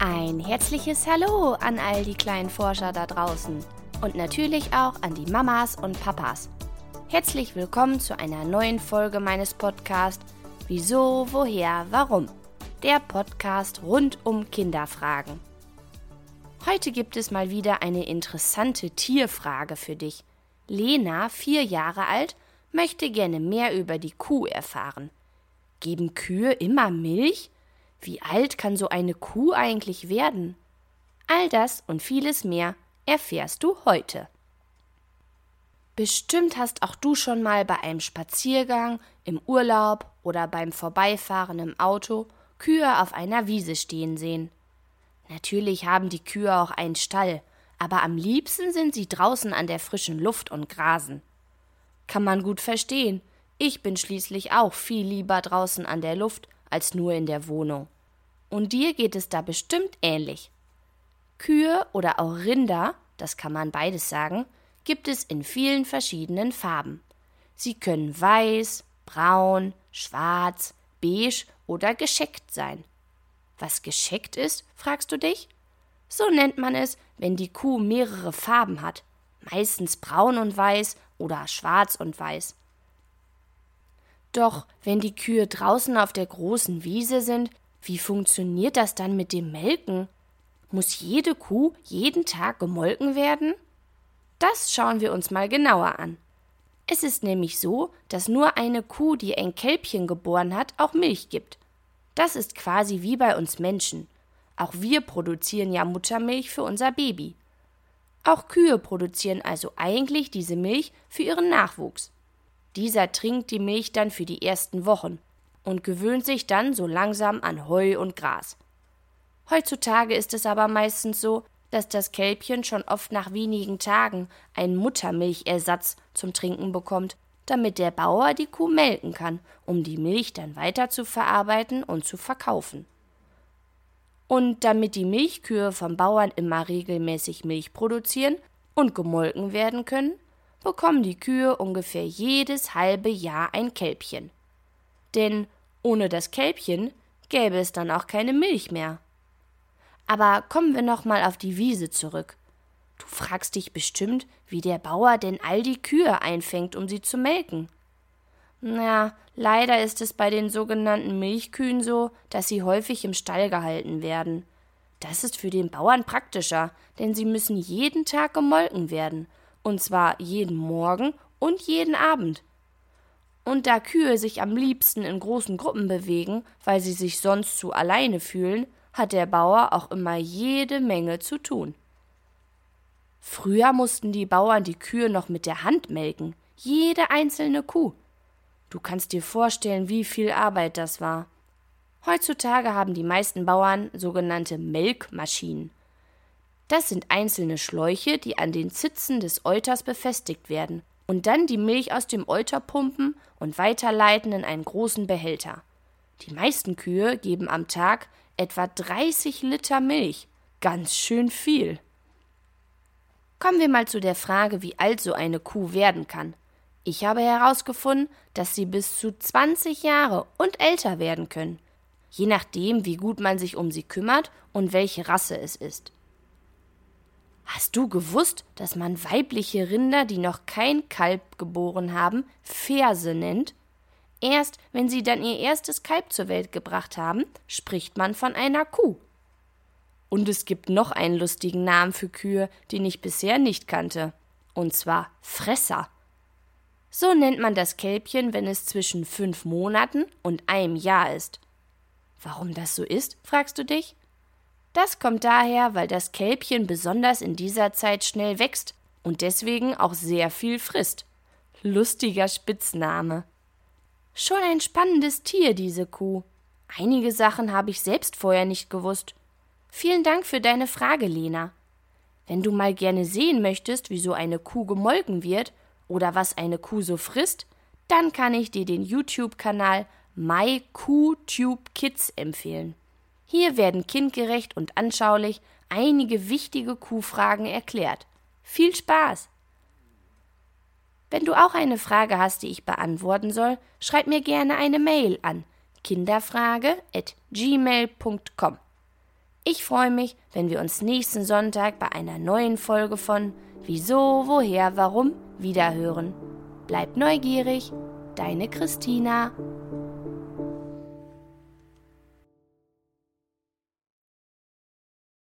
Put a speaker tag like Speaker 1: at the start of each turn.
Speaker 1: Ein herzliches Hallo an all die kleinen Forscher da draußen und natürlich auch an die Mamas und Papas. Herzlich willkommen zu einer neuen Folge meines Podcasts Wieso, woher, warum? Der Podcast rund um Kinderfragen. Heute gibt es mal wieder eine interessante Tierfrage für dich. Lena, vier Jahre alt, möchte gerne mehr über die Kuh erfahren. Geben Kühe immer Milch? Wie alt kann so eine Kuh eigentlich werden? All das und vieles mehr erfährst du heute. Bestimmt hast auch du schon mal bei einem Spaziergang, im Urlaub oder beim Vorbeifahren im Auto Kühe auf einer Wiese stehen sehen. Natürlich haben die Kühe auch einen Stall, aber am liebsten sind sie draußen an der frischen Luft und grasen. Kann man gut verstehen. Ich bin schließlich auch viel lieber draußen an der Luft als nur in der Wohnung. Und dir geht es da bestimmt ähnlich. Kühe oder auch Rinder, das kann man beides sagen, gibt es in vielen verschiedenen Farben. Sie können weiß, braun, schwarz, beige oder gescheckt sein. Was gescheckt ist, fragst du dich? So nennt man es, wenn die Kuh mehrere Farben hat, meistens braun und weiß oder schwarz und weiß. Doch wenn die Kühe draußen auf der großen Wiese sind, wie funktioniert das dann mit dem Melken? Muss jede Kuh jeden Tag gemolken werden? Das schauen wir uns mal genauer an. Es ist nämlich so, dass nur eine Kuh, die ein Kälbchen geboren hat, auch Milch gibt. Das ist quasi wie bei uns Menschen. Auch wir produzieren ja Muttermilch für unser Baby. Auch Kühe produzieren also eigentlich diese Milch für ihren Nachwuchs. Dieser trinkt die Milch dann für die ersten Wochen und gewöhnt sich dann so langsam an Heu und Gras. Heutzutage ist es aber meistens so, dass das Kälbchen schon oft nach wenigen Tagen einen Muttermilchersatz zum Trinken bekommt, damit der Bauer die Kuh melken kann, um die Milch dann weiter zu verarbeiten und zu verkaufen. Und damit die Milchkühe vom Bauern immer regelmäßig Milch produzieren und gemolken werden können, bekommen die Kühe ungefähr jedes halbe Jahr ein Kälbchen. Denn ohne das Kälbchen gäbe es dann auch keine Milch mehr. Aber kommen wir noch mal auf die Wiese zurück. Du fragst dich bestimmt, wie der Bauer denn all die Kühe einfängt, um sie zu melken. Na, leider ist es bei den sogenannten Milchkühen so, dass sie häufig im Stall gehalten werden. Das ist für den Bauern praktischer, denn sie müssen jeden Tag gemolken werden, und zwar jeden Morgen und jeden Abend. Und da Kühe sich am liebsten in großen Gruppen bewegen, weil sie sich sonst zu alleine fühlen, hat der Bauer auch immer jede Menge zu tun. Früher mussten die Bauern die Kühe noch mit der Hand melken, jede einzelne Kuh. Du kannst dir vorstellen, wie viel Arbeit das war. Heutzutage haben die meisten Bauern sogenannte Melkmaschinen. Das sind einzelne Schläuche, die an den Zitzen des Euters befestigt werden und dann die Milch aus dem Euter pumpen und weiterleiten in einen großen Behälter. Die meisten Kühe geben am Tag etwa 30 Liter Milch. Ganz schön viel. Kommen wir mal zu der Frage, wie alt so eine Kuh werden kann. Ich habe herausgefunden, dass sie bis zu 20 Jahre und älter werden können, je nachdem, wie gut man sich um sie kümmert und welche Rasse es ist. Hast du gewusst, dass man weibliche Rinder, die noch kein Kalb geboren haben, Ferse nennt? Erst wenn sie dann ihr erstes Kalb zur Welt gebracht haben, spricht man von einer Kuh. Und es gibt noch einen lustigen Namen für Kühe, den ich bisher nicht kannte, und zwar Fresser. So nennt man das Kälbchen, wenn es zwischen fünf Monaten und einem Jahr ist. Warum das so ist, fragst du dich? Das kommt daher, weil das Kälbchen besonders in dieser Zeit schnell wächst und deswegen auch sehr viel frisst. Lustiger Spitzname. Schon ein spannendes Tier, diese Kuh. Einige Sachen habe ich selbst vorher nicht gewusst. Vielen Dank für deine Frage, Lena. Wenn du mal gerne sehen möchtest, wie so eine Kuh gemolken wird, oder was eine Kuh so frisst, dann kann ich dir den YouTube-Kanal MyQTubeKids empfehlen. Hier werden kindgerecht und anschaulich einige wichtige Kuhfragen erklärt. Viel Spaß! Wenn du auch eine Frage hast, die ich beantworten soll, schreib mir gerne eine Mail an kinderfrage@gmail.com. Ich freue mich, wenn wir uns nächsten Sonntag bei einer neuen Folge von Wieso, woher, warum wiederhören. Bleibt neugierig, deine Christina.